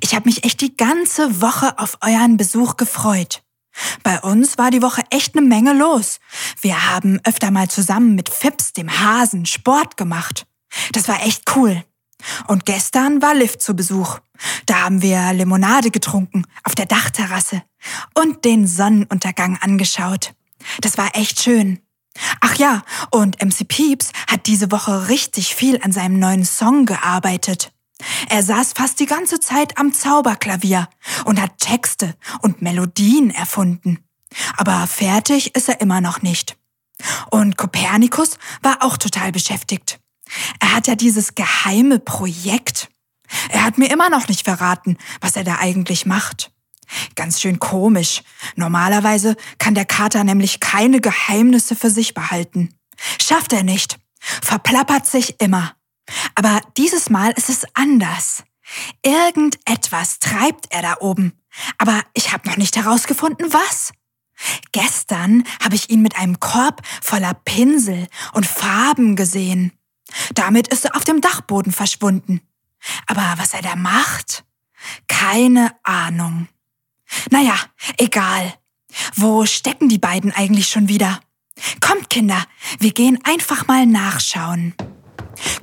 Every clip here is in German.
Ich habe mich echt die ganze Woche auf euren Besuch gefreut. Bei uns war die Woche echt eine Menge los. Wir haben öfter mal zusammen mit Fips, dem Hasen, Sport gemacht. Das war echt cool. Und gestern war Liv zu Besuch. Da haben wir Limonade getrunken auf der Dachterrasse und den Sonnenuntergang angeschaut. Das war echt schön. Ach ja, und MC Peeps hat diese Woche richtig viel an seinem neuen Song gearbeitet. Er saß fast die ganze Zeit am Zauberklavier und hat Texte und Melodien erfunden. Aber fertig ist er immer noch nicht. Und Kopernikus war auch total beschäftigt. Er hat ja dieses geheime Projekt. Er hat mir immer noch nicht verraten, was er da eigentlich macht. Ganz schön komisch. Normalerweise kann der Kater nämlich keine Geheimnisse für sich behalten. Schafft er nicht. Verplappert sich immer. Aber dieses Mal ist es anders. Irgendetwas treibt er da oben. Aber ich habe noch nicht herausgefunden, was. Gestern habe ich ihn mit einem Korb voller Pinsel und Farben gesehen. Damit ist er auf dem Dachboden verschwunden. Aber was er da macht? Keine Ahnung. Naja, egal. Wo stecken die beiden eigentlich schon wieder? Kommt, Kinder, wir gehen einfach mal nachschauen.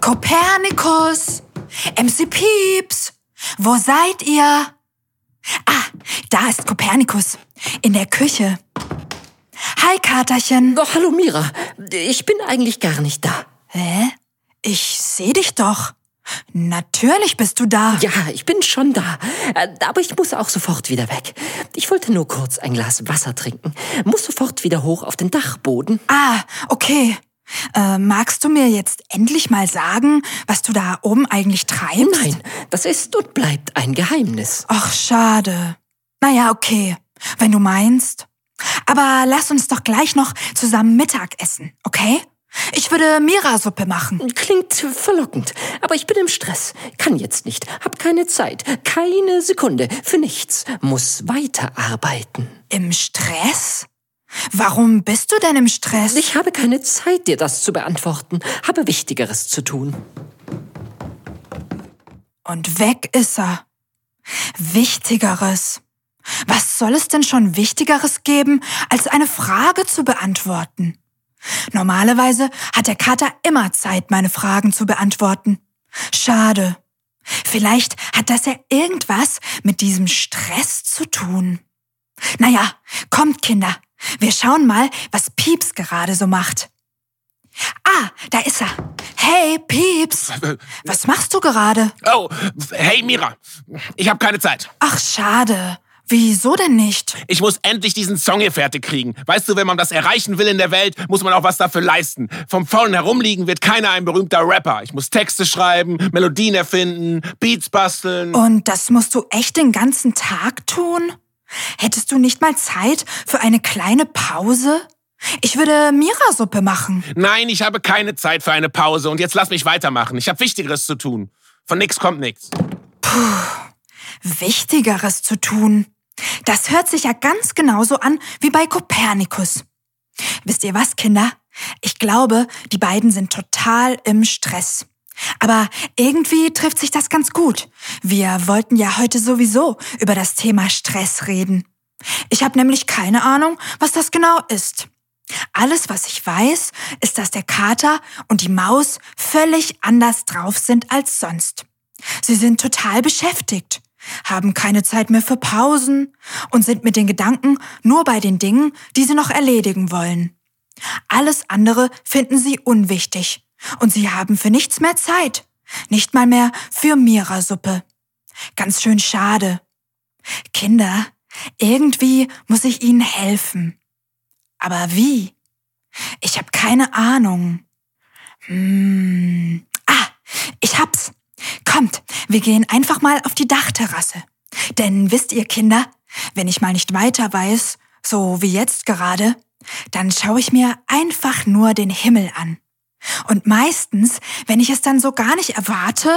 Kopernikus! MC Pieps! Wo seid ihr? Ah, da ist Kopernikus. In der Küche. Hi, Katerchen. Doch, hallo Mira. Ich bin eigentlich gar nicht da. Hä? Ich seh dich doch. Natürlich bist du da. Ja, ich bin schon da. Äh, aber ich muss auch sofort wieder weg. Ich wollte nur kurz ein Glas Wasser trinken. Muss sofort wieder hoch auf den Dachboden. Ah, okay. Äh, magst du mir jetzt endlich mal sagen, was du da oben eigentlich treibst? Nein, das ist und bleibt ein Geheimnis. Ach, schade. Naja, okay, wenn du meinst. Aber lass uns doch gleich noch zusammen Mittag essen, okay? Ich würde Mira-Suppe machen. Klingt verlockend, aber ich bin im Stress. Kann jetzt nicht, hab keine Zeit, keine Sekunde, für nichts, muss weiterarbeiten. Im Stress? Warum bist du denn im Stress? Ich habe keine Zeit, dir das zu beantworten, habe Wichtigeres zu tun. Und weg ist er. Wichtigeres. Was soll es denn schon Wichtigeres geben, als eine Frage zu beantworten? Normalerweise hat der Kater immer Zeit, meine Fragen zu beantworten. Schade. Vielleicht hat das ja irgendwas mit diesem Stress zu tun. Naja, kommt Kinder, wir schauen mal, was Pieps gerade so macht. Ah, da ist er. Hey, Pieps. Was machst du gerade? Oh, hey Mira. Ich habe keine Zeit. Ach, schade. Wieso denn nicht? Ich muss endlich diesen Song hier fertig kriegen. Weißt du, wenn man das erreichen will in der Welt, muss man auch was dafür leisten. Vom faulen Herumliegen wird keiner ein berühmter Rapper. Ich muss Texte schreiben, Melodien erfinden, Beats basteln. Und das musst du echt den ganzen Tag tun? Hättest du nicht mal Zeit für eine kleine Pause? Ich würde Mira-Suppe machen. Nein, ich habe keine Zeit für eine Pause. Und jetzt lass mich weitermachen. Ich habe Wichtigeres zu tun. Von nix kommt nix. Puh, Wichtigeres zu tun. Das hört sich ja ganz genauso an wie bei Kopernikus. Wisst ihr was, Kinder? Ich glaube, die beiden sind total im Stress. Aber irgendwie trifft sich das ganz gut. Wir wollten ja heute sowieso über das Thema Stress reden. Ich habe nämlich keine Ahnung, was das genau ist. Alles, was ich weiß, ist, dass der Kater und die Maus völlig anders drauf sind als sonst. Sie sind total beschäftigt haben keine Zeit mehr für Pausen und sind mit den Gedanken nur bei den Dingen, die sie noch erledigen wollen. Alles andere finden sie unwichtig und sie haben für nichts mehr Zeit, nicht mal mehr für Mira-Suppe. Ganz schön schade. Kinder, irgendwie muss ich ihnen helfen. Aber wie? Ich habe keine Ahnung. Hm. Ah, ich hab's. Kommt, wir gehen einfach mal auf die Dachterrasse. Denn wisst ihr, Kinder, wenn ich mal nicht weiter weiß, so wie jetzt gerade, dann schaue ich mir einfach nur den Himmel an. Und meistens, wenn ich es dann so gar nicht erwarte,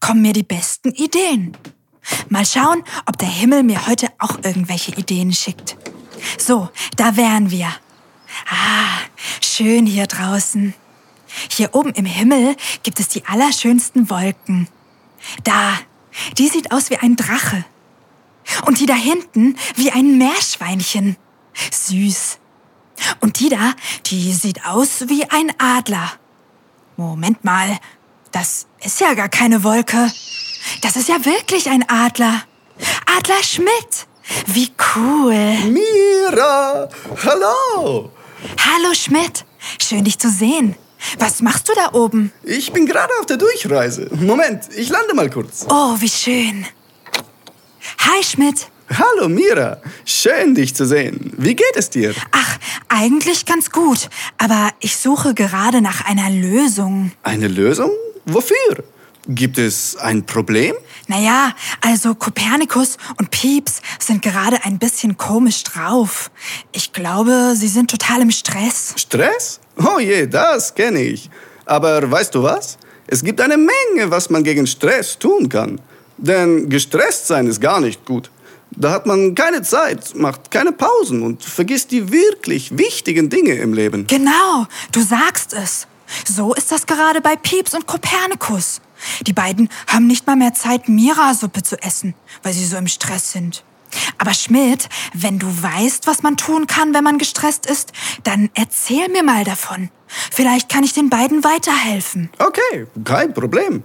kommen mir die besten Ideen. Mal schauen, ob der Himmel mir heute auch irgendwelche Ideen schickt. So, da wären wir. Ah, schön hier draußen. Hier oben im Himmel gibt es die allerschönsten Wolken. Da, die sieht aus wie ein Drache. Und die da hinten wie ein Meerschweinchen. Süß. Und die da, die sieht aus wie ein Adler. Moment mal, das ist ja gar keine Wolke. Das ist ja wirklich ein Adler. Adler Schmidt. Wie cool. Mira, hallo. Hallo Schmidt. Schön dich zu sehen. Was machst du da oben? Ich bin gerade auf der Durchreise. Moment, ich lande mal kurz. Oh, wie schön. Hi Schmidt. Hallo Mira, schön dich zu sehen. Wie geht es dir? Ach, eigentlich ganz gut. Aber ich suche gerade nach einer Lösung. Eine Lösung? Wofür? Gibt es ein Problem? Naja, also Kopernikus und Pieps sind gerade ein bisschen komisch drauf. Ich glaube, sie sind total im Stress. Stress? Oh je, das kenne ich. Aber weißt du was? Es gibt eine Menge, was man gegen Stress tun kann. Denn gestresst sein ist gar nicht gut. Da hat man keine Zeit, macht keine Pausen und vergisst die wirklich wichtigen Dinge im Leben. Genau, du sagst es. So ist das gerade bei Pieps und Kopernikus. Die beiden haben nicht mal mehr Zeit, Mira-Suppe zu essen, weil sie so im Stress sind. Aber Schmidt, wenn du weißt, was man tun kann, wenn man gestresst ist, dann erzähl mir mal davon. Vielleicht kann ich den beiden weiterhelfen. Okay, kein Problem.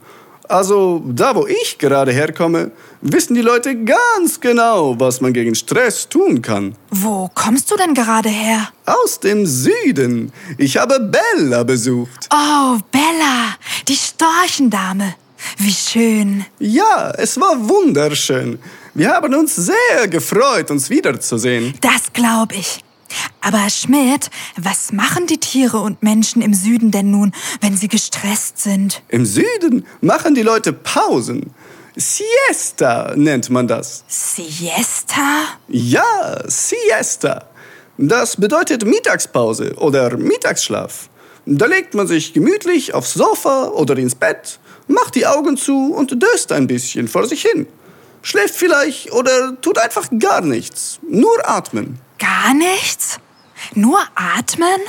Also da, wo ich gerade herkomme, wissen die Leute ganz genau, was man gegen Stress tun kann. Wo kommst du denn gerade her? Aus dem Süden. Ich habe Bella besucht. Oh, Bella, die Storchendame. Wie schön. Ja, es war wunderschön. Wir haben uns sehr gefreut, uns wiederzusehen. Das glaube ich. Aber Schmidt, was machen die Tiere und Menschen im Süden denn nun, wenn sie gestresst sind? Im Süden machen die Leute Pausen. Siesta nennt man das. Siesta? Ja, Siesta. Das bedeutet Mittagspause oder Mittagsschlaf. Da legt man sich gemütlich aufs Sofa oder ins Bett, macht die Augen zu und döst ein bisschen vor sich hin. Schläft vielleicht oder tut einfach gar nichts. Nur atmen. Gar nichts? Nur atmen?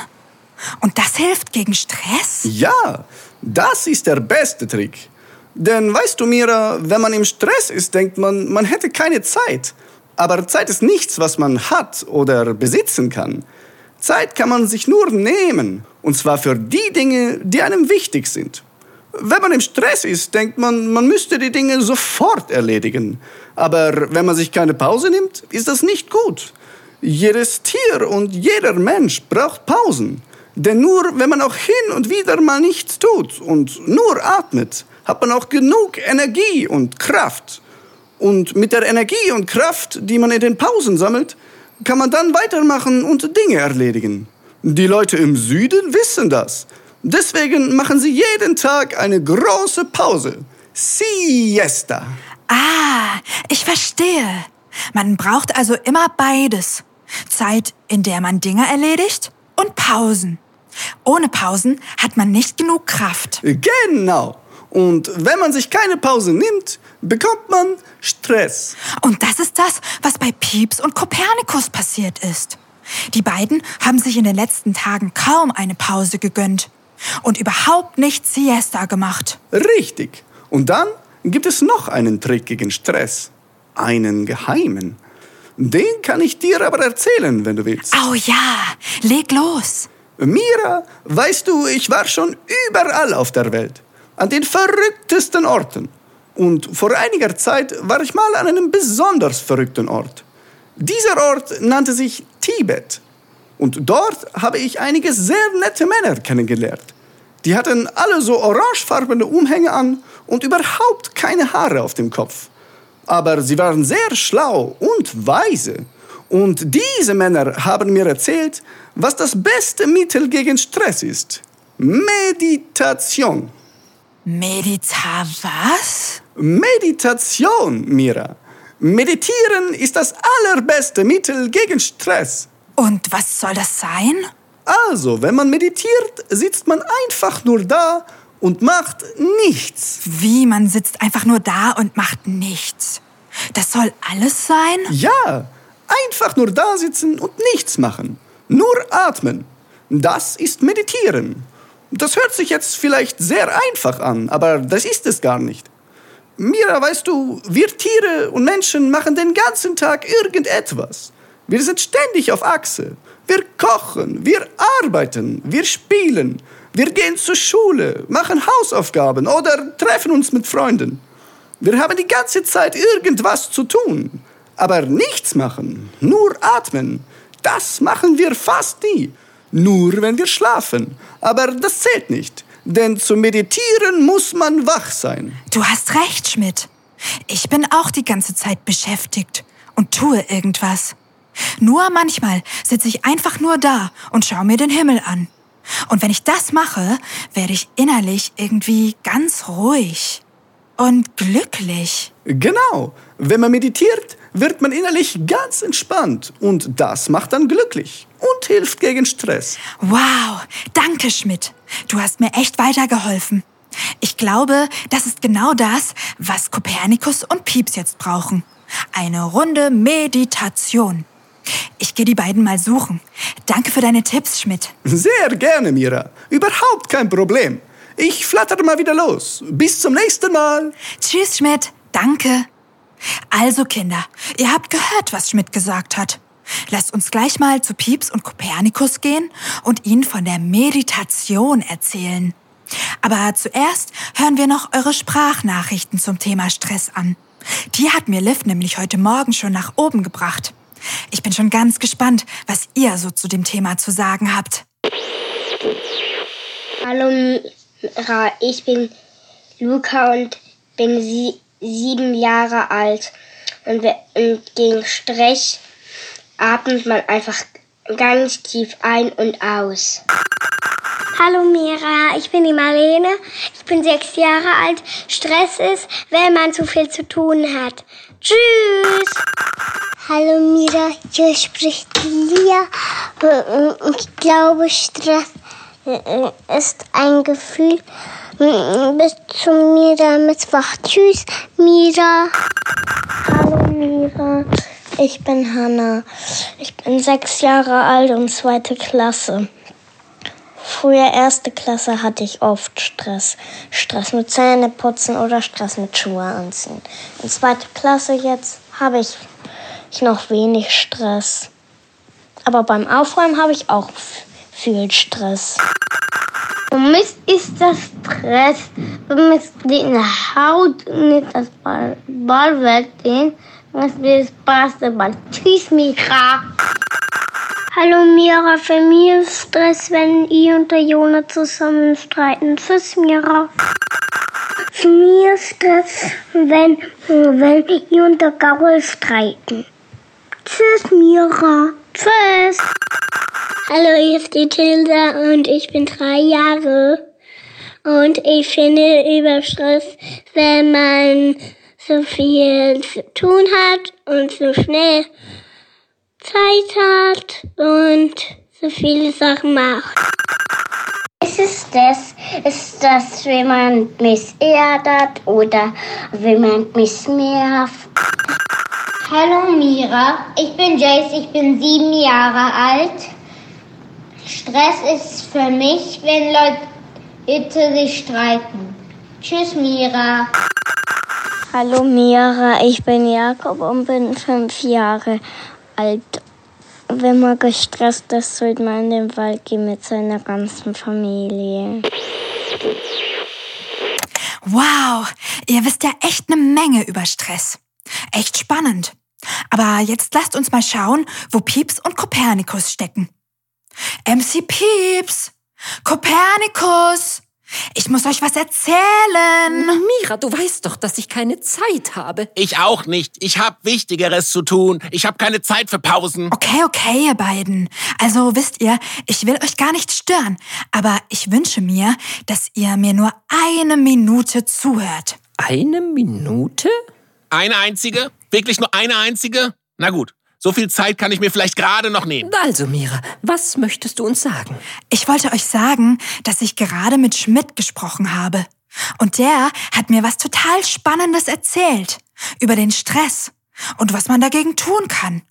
Und das hilft gegen Stress? Ja, das ist der beste Trick. Denn weißt du, Mira, wenn man im Stress ist, denkt man, man hätte keine Zeit. Aber Zeit ist nichts, was man hat oder besitzen kann. Zeit kann man sich nur nehmen. Und zwar für die Dinge, die einem wichtig sind. Wenn man im Stress ist, denkt man, man müsste die Dinge sofort erledigen. Aber wenn man sich keine Pause nimmt, ist das nicht gut. Jedes Tier und jeder Mensch braucht Pausen. Denn nur wenn man auch hin und wieder mal nichts tut und nur atmet, hat man auch genug Energie und Kraft. Und mit der Energie und Kraft, die man in den Pausen sammelt, kann man dann weitermachen und Dinge erledigen. Die Leute im Süden wissen das. Deswegen machen sie jeden Tag eine große Pause. Siesta. Ah, ich verstehe. Man braucht also immer beides. Zeit, in der man Dinge erledigt und Pausen. Ohne Pausen hat man nicht genug Kraft. Genau. Und wenn man sich keine Pause nimmt, bekommt man Stress. Und das ist das, was bei Pieps und Kopernikus passiert ist. Die beiden haben sich in den letzten Tagen kaum eine Pause gegönnt und überhaupt nicht Siesta gemacht. Richtig. Und dann gibt es noch einen Trick gegen Stress. Einen geheimen. Den kann ich dir aber erzählen, wenn du willst. Oh ja, leg los. Mira, weißt du, ich war schon überall auf der Welt. An den verrücktesten Orten. Und vor einiger Zeit war ich mal an einem besonders verrückten Ort. Dieser Ort nannte sich Tibet. Und dort habe ich einige sehr nette Männer kennengelernt. Die hatten alle so orangefarbene Umhänge an und überhaupt keine Haare auf dem Kopf. Aber sie waren sehr schlau und weise. Und diese Männer haben mir erzählt, was das beste Mittel gegen Stress ist. Meditation. Medita was? Meditation, Mira. Meditieren ist das allerbeste Mittel gegen Stress. Und was soll das sein? Also, wenn man meditiert, sitzt man einfach nur da und macht nichts. Wie, man sitzt einfach nur da und macht nichts. Das soll alles sein? Ja, einfach nur da sitzen und nichts machen. Nur atmen. Das ist Meditieren. Das hört sich jetzt vielleicht sehr einfach an, aber das ist es gar nicht. Mira, weißt du, wir Tiere und Menschen machen den ganzen Tag irgendetwas. Wir sind ständig auf Achse. Wir kochen, wir arbeiten, wir spielen, wir gehen zur Schule, machen Hausaufgaben oder treffen uns mit Freunden. Wir haben die ganze Zeit irgendwas zu tun. Aber nichts machen, nur atmen, das machen wir fast nie. Nur wenn wir schlafen. Aber das zählt nicht. Denn zum Meditieren muss man wach sein. Du hast recht, Schmidt. Ich bin auch die ganze Zeit beschäftigt und tue irgendwas. Nur manchmal sitze ich einfach nur da und schaue mir den Himmel an. Und wenn ich das mache, werde ich innerlich irgendwie ganz ruhig und glücklich. Genau. Wenn man meditiert, wird man innerlich ganz entspannt. Und das macht dann glücklich und hilft gegen Stress. Wow, danke Schmidt. Du hast mir echt weitergeholfen. Ich glaube, das ist genau das, was Kopernikus und Pieps jetzt brauchen. Eine runde Meditation. Ich gehe die beiden mal suchen. Danke für deine Tipps, Schmidt. Sehr gerne, Mira. Überhaupt kein Problem. Ich flattere mal wieder los. Bis zum nächsten Mal. Tschüss, Schmidt. Danke. Also, Kinder, ihr habt gehört, was Schmidt gesagt hat. Lasst uns gleich mal zu Pieps und Kopernikus gehen und ihnen von der Meditation erzählen. Aber zuerst hören wir noch eure Sprachnachrichten zum Thema Stress an. Die hat mir Liv nämlich heute Morgen schon nach oben gebracht. Ich bin schon ganz gespannt, was ihr so zu dem Thema zu sagen habt. Hallo Mira, ich bin Luca und bin sie sieben Jahre alt. Und, und gegen Stress atmet man einfach ganz tief ein und aus. Hallo Mira, ich bin die Marlene. Ich bin sechs Jahre alt. Stress ist, wenn man zu viel zu tun hat. Tschüss! Hallo Mira, hier spricht Lia. Ich glaube, Stress ist ein Gefühl. Bis zum Mira Mittwoch. Tschüss, Mira. Hallo Mira, ich bin Hanna. Ich bin sechs Jahre alt und zweite Klasse. Früher erste Klasse hatte ich oft Stress. Stress mit Zähneputzen oder Stress mit Schuhe anziehen. In zweite Klasse jetzt habe ich noch wenig Stress. Aber beim Aufräumen habe ich auch viel Stress. Für mich ist das Stress, wenn mich die Haut nicht das Ball, Ball weggehen, dann ist das Basketball. Tschüss, Mira. Hallo Mira, für mich ist Stress, wenn ich und der Jona zusammen streiten. Tschüss, Mira. Für mich ist Stress, wenn, wenn ich und der Gaul streiten. Tschüss, Mira. Tschüss. Hallo, hier ist die Tilda und ich bin drei Jahre. Und ich finde über Stress, wenn man so viel zu tun hat und so schnell Zeit hat und so viele Sachen macht. Es ist das, ist das, wenn man mich ärgert oder wenn man mich nervt. Hallo Mira, ich bin Jace, ich bin sieben Jahre alt. Stress ist für mich, wenn Leute sich streiten. Tschüss Mira. Hallo Mira, ich bin Jakob und bin fünf Jahre alt. Wenn man gestresst ist, sollte man in den Wald gehen mit seiner ganzen Familie. Wow, ihr wisst ja echt eine Menge über Stress. Echt spannend. Aber jetzt lasst uns mal schauen, wo Pieps und Kopernikus stecken. MC Pieps! Kopernikus! Ich muss euch was erzählen. Mira, du weißt doch, dass ich keine Zeit habe. Ich auch nicht. Ich hab Wichtigeres zu tun. Ich hab keine Zeit für Pausen. Okay, okay, ihr beiden. Also wisst ihr, ich will euch gar nicht stören, aber ich wünsche mir, dass ihr mir nur eine Minute zuhört. Eine Minute? Eine einzige? Wirklich nur eine einzige? Na gut. So viel Zeit kann ich mir vielleicht gerade noch nehmen. Also, Mira, was möchtest du uns sagen? Ich wollte euch sagen, dass ich gerade mit Schmidt gesprochen habe. Und der hat mir was total Spannendes erzählt. Über den Stress. Und was man dagegen tun kann.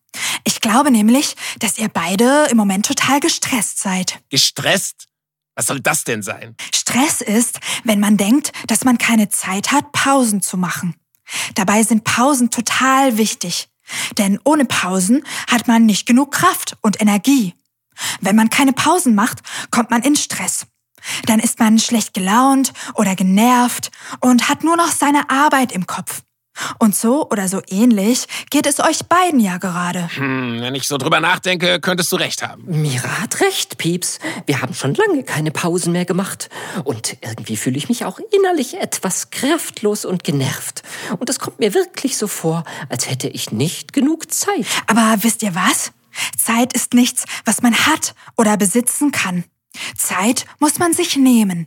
Ich glaube nämlich, dass ihr beide im Moment total gestresst seid. Gestresst? Was soll das denn sein? Stress ist, wenn man denkt, dass man keine Zeit hat, Pausen zu machen. Dabei sind Pausen total wichtig. Denn ohne Pausen hat man nicht genug Kraft und Energie. Wenn man keine Pausen macht, kommt man in Stress. Dann ist man schlecht gelaunt oder genervt und hat nur noch seine Arbeit im Kopf. Und so oder so ähnlich geht es euch beiden ja gerade. Hm, wenn ich so drüber nachdenke, könntest du recht haben. Mira hat recht, Pieps. Wir haben schon lange keine Pausen mehr gemacht. Und irgendwie fühle ich mich auch innerlich etwas kraftlos und genervt. Und es kommt mir wirklich so vor, als hätte ich nicht genug Zeit. Aber wisst ihr was? Zeit ist nichts, was man hat oder besitzen kann. Zeit muss man sich nehmen.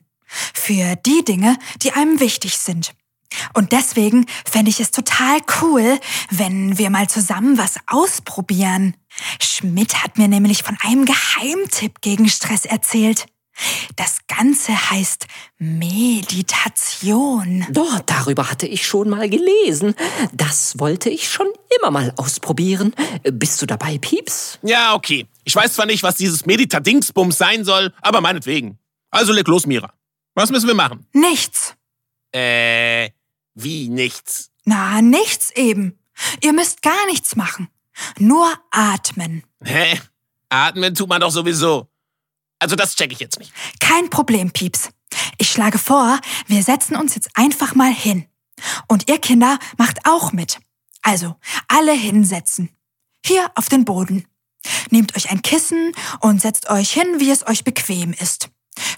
Für die Dinge, die einem wichtig sind. Und deswegen fände ich es total cool, wenn wir mal zusammen was ausprobieren. Schmidt hat mir nämlich von einem Geheimtipp gegen Stress erzählt. Das Ganze heißt Meditation. Doch, darüber hatte ich schon mal gelesen. Das wollte ich schon immer mal ausprobieren. Bist du dabei, Pieps? Ja, okay. Ich weiß zwar nicht, was dieses Meditadingsbums sein soll, aber meinetwegen. Also leg los, Mira. Was müssen wir machen? Nichts. Äh, wie nichts? Na, nichts eben. Ihr müsst gar nichts machen. Nur atmen. Hä? Atmen tut man doch sowieso. Also das check ich jetzt nicht. Kein Problem, Pieps. Ich schlage vor, wir setzen uns jetzt einfach mal hin. Und ihr Kinder macht auch mit. Also, alle hinsetzen. Hier auf den Boden. Nehmt euch ein Kissen und setzt euch hin, wie es euch bequem ist.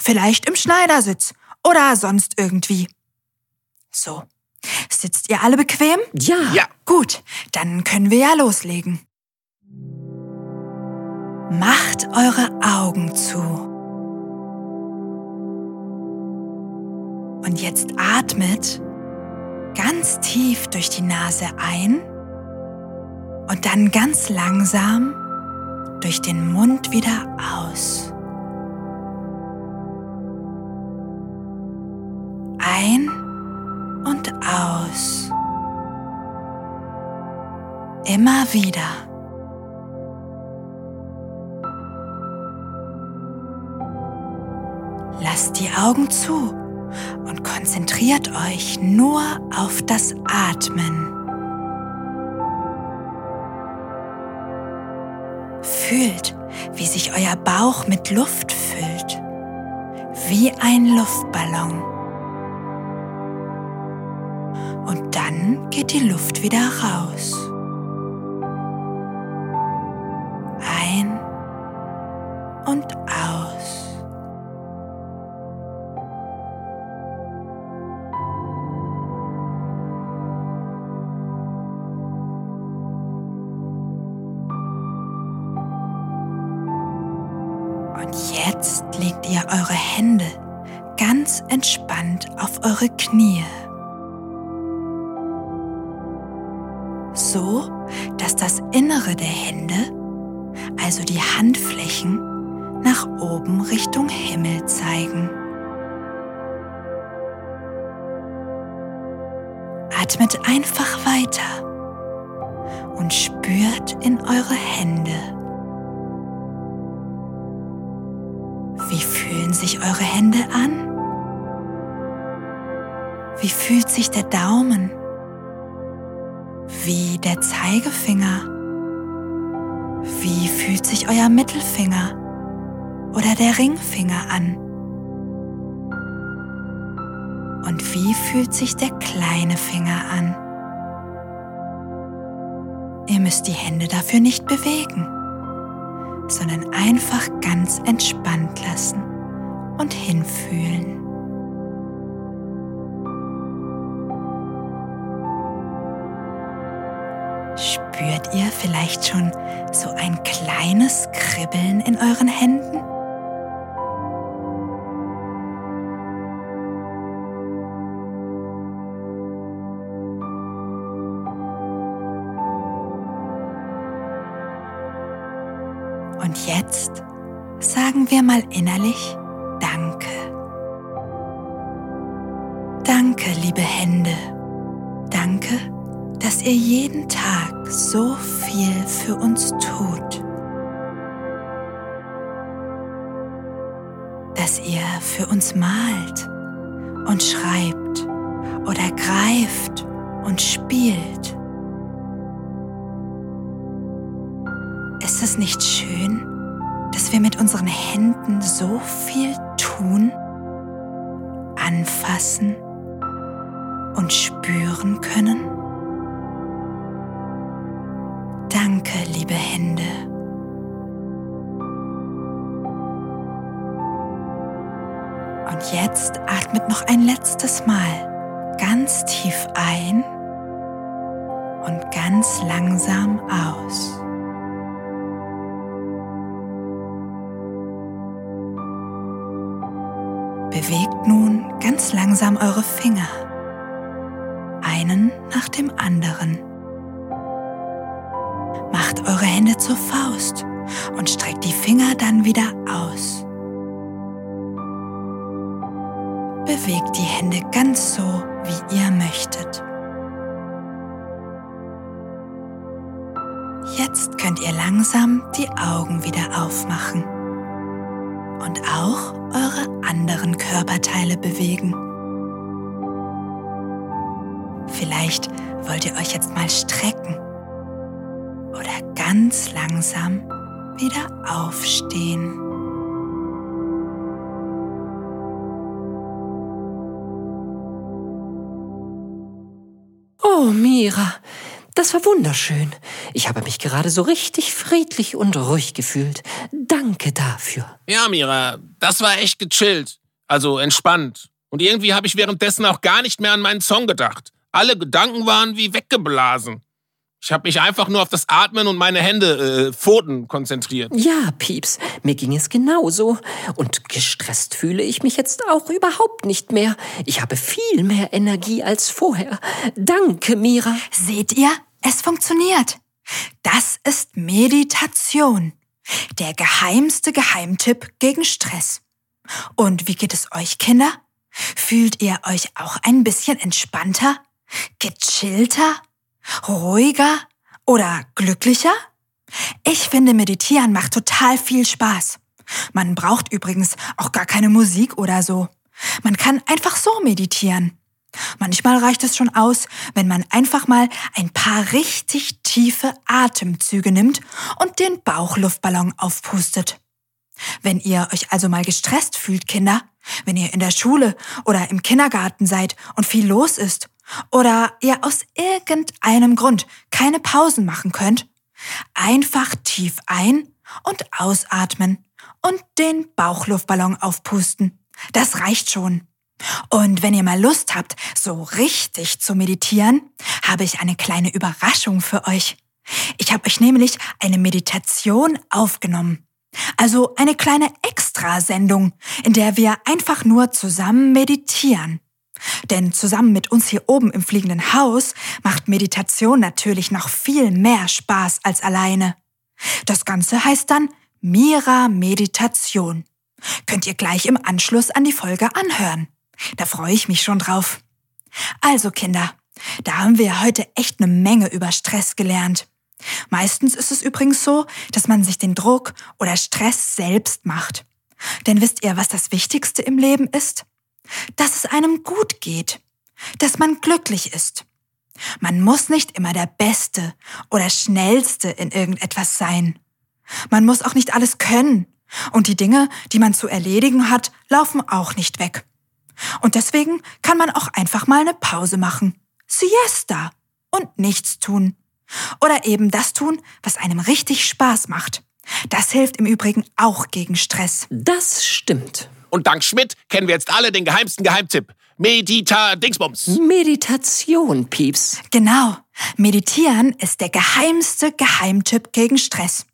Vielleicht im Schneidersitz oder sonst irgendwie. So. Sitzt ihr alle bequem? Ja. Ja. Gut, dann können wir ja loslegen. Macht eure Augen zu. Und jetzt atmet ganz tief durch die Nase ein und dann ganz langsam durch den Mund wieder aus. Immer wieder. Lasst die Augen zu und konzentriert euch nur auf das Atmen. Fühlt, wie sich euer Bauch mit Luft füllt, wie ein Luftballon. Und dann geht die Luft wieder raus. Himmel zeigen. Atmet einfach weiter und spürt in eure Hände. Wie fühlen sich eure Hände an? Wie fühlt sich der Daumen? Wie der Zeigefinger? Wie fühlt sich euer Mittelfinger oder der Ringfinger an? Und wie fühlt sich der kleine Finger an? Ihr müsst die Hände dafür nicht bewegen, sondern einfach ganz entspannt lassen und hinfühlen. Spürt ihr vielleicht schon so ein kleines Kribbeln in euren Händen? Jetzt sagen wir mal innerlich Danke. Danke, liebe Hände. Danke, dass ihr jeden Tag so viel für uns tut. Dass ihr für uns malt und schreibt oder greift und spielt. Ist es nicht schön, wir mit unseren Händen so viel tun, anfassen und spüren können? Danke, liebe Hände. Und jetzt atmet noch ein letztes Mal ganz tief ein und ganz langsam aus. Bewegt nun ganz langsam eure Finger, einen nach dem anderen. Macht eure Hände zur Faust und streckt die Finger dann wieder aus. Bewegt die Hände ganz so, wie ihr möchtet. Jetzt könnt ihr langsam die Augen wieder aufmachen und auch eure anderen Körperteile bewegen. Vielleicht wollt ihr euch jetzt mal strecken oder ganz langsam wieder aufstehen. Oh, Mira, das war wunderschön. Ich habe mich gerade so richtig friedlich und ruhig gefühlt. Danke dafür. Ja, Mira, das war echt gechillt. Also entspannt. Und irgendwie habe ich währenddessen auch gar nicht mehr an meinen Song gedacht. Alle Gedanken waren wie weggeblasen. Ich habe mich einfach nur auf das Atmen und meine Hände, äh, Pfoten konzentriert. Ja, Pieps, mir ging es genauso. Und gestresst fühle ich mich jetzt auch überhaupt nicht mehr. Ich habe viel mehr Energie als vorher. Danke, Mira. Seht ihr? Es funktioniert. Das ist Meditation. Der geheimste Geheimtipp gegen Stress. Und wie geht es euch, Kinder? Fühlt ihr euch auch ein bisschen entspannter, gechillter, ruhiger oder glücklicher? Ich finde, Meditieren macht total viel Spaß. Man braucht übrigens auch gar keine Musik oder so. Man kann einfach so meditieren. Manchmal reicht es schon aus, wenn man einfach mal ein paar richtig tiefe Atemzüge nimmt und den Bauchluftballon aufpustet. Wenn ihr euch also mal gestresst fühlt, Kinder, wenn ihr in der Schule oder im Kindergarten seid und viel los ist, oder ihr aus irgendeinem Grund keine Pausen machen könnt, einfach tief ein- und ausatmen und den Bauchluftballon aufpusten. Das reicht schon. Und wenn ihr mal Lust habt, so richtig zu meditieren, habe ich eine kleine Überraschung für euch. Ich habe euch nämlich eine Meditation aufgenommen. Also eine kleine Extrasendung, in der wir einfach nur zusammen meditieren. Denn zusammen mit uns hier oben im fliegenden Haus macht Meditation natürlich noch viel mehr Spaß als alleine. Das Ganze heißt dann Mira Meditation. Könnt ihr gleich im Anschluss an die Folge anhören. Da freue ich mich schon drauf. Also Kinder, da haben wir heute echt eine Menge über Stress gelernt. Meistens ist es übrigens so, dass man sich den Druck oder Stress selbst macht. Denn wisst ihr, was das Wichtigste im Leben ist? Dass es einem gut geht, dass man glücklich ist. Man muss nicht immer der Beste oder Schnellste in irgendetwas sein. Man muss auch nicht alles können. Und die Dinge, die man zu erledigen hat, laufen auch nicht weg. Und deswegen kann man auch einfach mal eine Pause machen. Siesta und nichts tun. Oder eben das tun, was einem richtig Spaß macht. Das hilft im Übrigen auch gegen Stress. Das stimmt. Und dank Schmidt kennen wir jetzt alle den geheimsten Geheimtipp. Medita Dingsbums. Meditation, Pieps. Genau. Meditieren ist der geheimste Geheimtipp gegen Stress.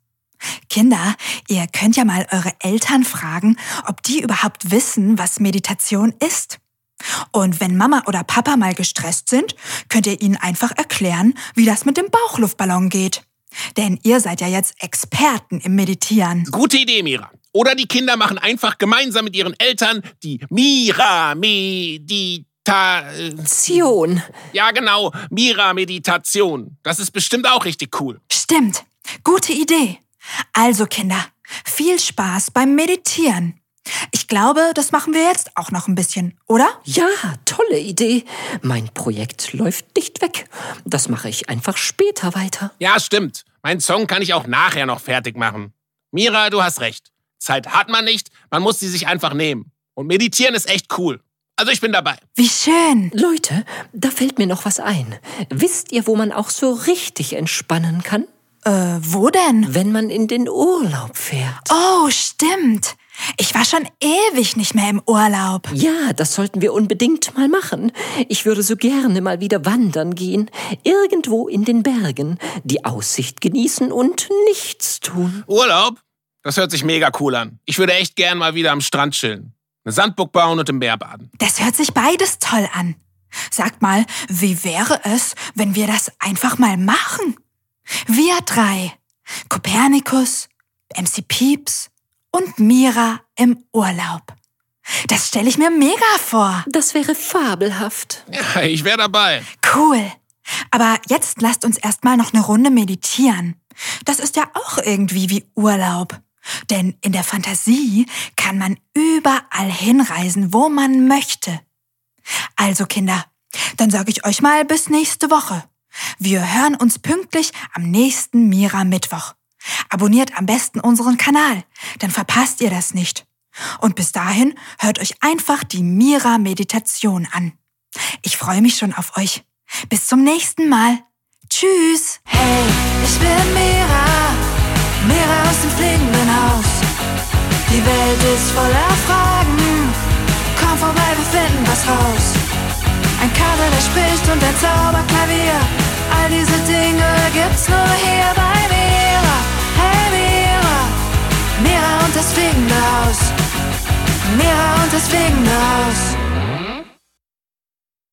Kinder, ihr könnt ja mal eure Eltern fragen, ob die überhaupt wissen, was Meditation ist. Und wenn Mama oder Papa mal gestresst sind, könnt ihr ihnen einfach erklären, wie das mit dem Bauchluftballon geht. Denn ihr seid ja jetzt Experten im Meditieren. Gute Idee, Mira. Oder die Kinder machen einfach gemeinsam mit ihren Eltern die Mira-Meditation. Ja, genau. Mira-Meditation. Das ist bestimmt auch richtig cool. Stimmt. Gute Idee. Also, Kinder, viel Spaß beim Meditieren. Ich glaube, das machen wir jetzt auch noch ein bisschen, oder? Ja, tolle Idee. Mein Projekt läuft nicht weg. Das mache ich einfach später weiter. Ja, stimmt. Mein Song kann ich auch nachher noch fertig machen. Mira, du hast recht. Zeit hat man nicht, man muss sie sich einfach nehmen. Und meditieren ist echt cool. Also ich bin dabei. Wie schön. Leute, da fällt mir noch was ein. Wisst ihr, wo man auch so richtig entspannen kann? Äh, wo denn? Wenn man in den Urlaub fährt. Oh, stimmt. Ich war schon ewig nicht mehr im Urlaub. Ja, das sollten wir unbedingt mal machen. Ich würde so gerne mal wieder wandern gehen. Irgendwo in den Bergen. Die Aussicht genießen und nichts tun. Urlaub? Das hört sich mega cool an. Ich würde echt gern mal wieder am Strand chillen. Eine Sandburg bauen und im Meer baden. Das hört sich beides toll an. Sagt mal, wie wäre es, wenn wir das einfach mal machen? Wir drei. Kopernikus, MC Pieps und Mira im Urlaub. Das stelle ich mir mega vor. Das wäre fabelhaft. Ja, ich wäre dabei. Cool. Aber jetzt lasst uns erstmal noch eine Runde meditieren. Das ist ja auch irgendwie wie Urlaub. Denn in der Fantasie kann man überall hinreisen, wo man möchte. Also Kinder, dann sage ich euch mal bis nächste Woche. Wir hören uns pünktlich am nächsten Mira Mittwoch. Abonniert am besten unseren Kanal, dann verpasst ihr das nicht. Und bis dahin hört euch einfach die Mira Meditation an. Ich freue mich schon auf euch. Bis zum nächsten Mal. Tschüss. Hey, ich bin Mira, Mira aus dem fliegenden Haus. Die Welt ist voller Fragen. Komm vorbei, wir finden was raus. Ein Kater, der spricht und ein Zauberklavier. All diese Dinge gibt's nur hier bei Mira. Mira, und das fliegende Haus. Mira und das fliegende Haus.